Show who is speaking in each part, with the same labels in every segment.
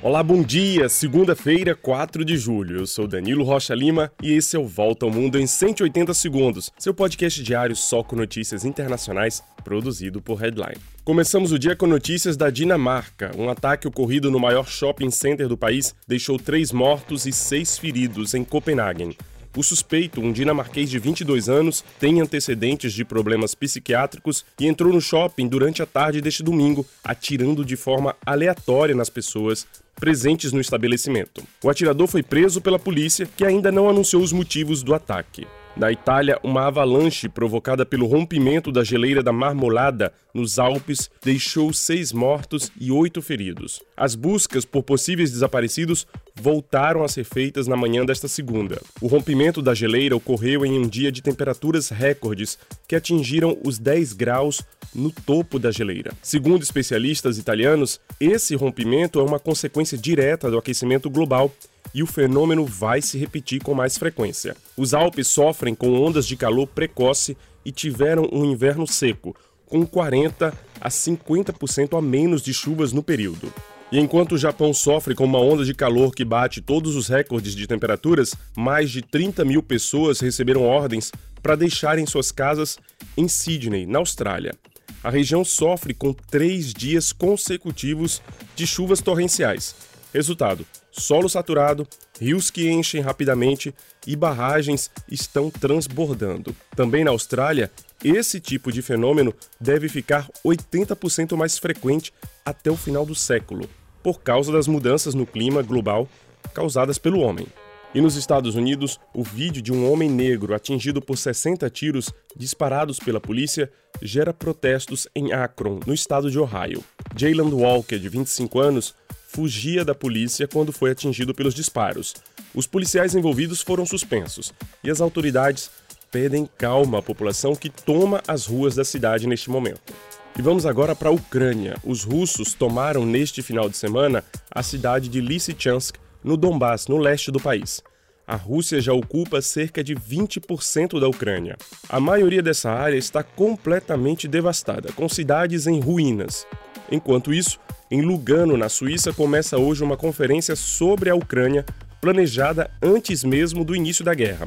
Speaker 1: Olá, bom dia! Segunda-feira, 4 de julho. Eu sou Danilo Rocha Lima e esse é o Volta ao Mundo em 180 Segundos, seu podcast diário só com notícias internacionais, produzido por Headline. Começamos o dia com notícias da Dinamarca. Um ataque ocorrido no maior shopping center do país deixou três mortos e seis feridos em Copenhagen. O suspeito, um dinamarquês de 22 anos, tem antecedentes de problemas psiquiátricos e entrou no shopping durante a tarde deste domingo, atirando de forma aleatória nas pessoas presentes no estabelecimento. O atirador foi preso pela polícia, que ainda não anunciou os motivos do ataque. Na Itália, uma avalanche provocada pelo rompimento da geleira da Marmolada, nos Alpes, deixou seis mortos e oito feridos. As buscas por possíveis desaparecidos voltaram a ser feitas na manhã desta segunda. O rompimento da geleira ocorreu em um dia de temperaturas recordes que atingiram os 10 graus no topo da geleira. Segundo especialistas italianos, esse rompimento é uma consequência direta do aquecimento global e o fenômeno vai se repetir com mais frequência. Os Alpes sofrem com ondas de calor precoce e tiveram um inverno seco, com 40 a 50% a menos de chuvas no período. E enquanto o Japão sofre com uma onda de calor que bate todos os recordes de temperaturas, mais de 30 mil pessoas receberam ordens para deixarem suas casas em Sydney, na Austrália. A região sofre com três dias consecutivos de chuvas torrenciais. Resultado: solo saturado, rios que enchem rapidamente e barragens estão transbordando. Também na Austrália, esse tipo de fenômeno deve ficar 80% mais frequente até o final do século, por causa das mudanças no clima global causadas pelo homem. E nos Estados Unidos, o vídeo de um homem negro atingido por 60 tiros disparados pela polícia gera protestos em Akron, no estado de Ohio. Jayland Walker, de 25 anos, fugia da polícia quando foi atingido pelos disparos. Os policiais envolvidos foram suspensos e as autoridades pedem calma à população que toma as ruas da cidade neste momento. E vamos agora para a Ucrânia. Os russos tomaram neste final de semana a cidade de Lysychansk, no Donbass, no leste do país. A Rússia já ocupa cerca de 20% da Ucrânia. A maioria dessa área está completamente devastada, com cidades em ruínas. Enquanto isso, em Lugano, na Suíça, começa hoje uma conferência sobre a Ucrânia, planejada antes mesmo do início da guerra.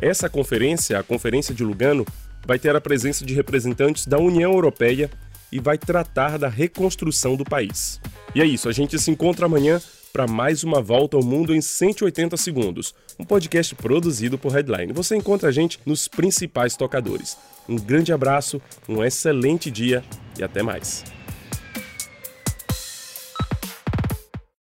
Speaker 1: Essa conferência, a Conferência de Lugano, vai ter a presença de representantes da União Europeia e vai tratar da reconstrução do país. E é isso, a gente se encontra amanhã para mais uma volta ao mundo em 180 segundos, um podcast produzido por Headline. Você encontra a gente nos principais tocadores. Um grande abraço, um excelente dia e até mais.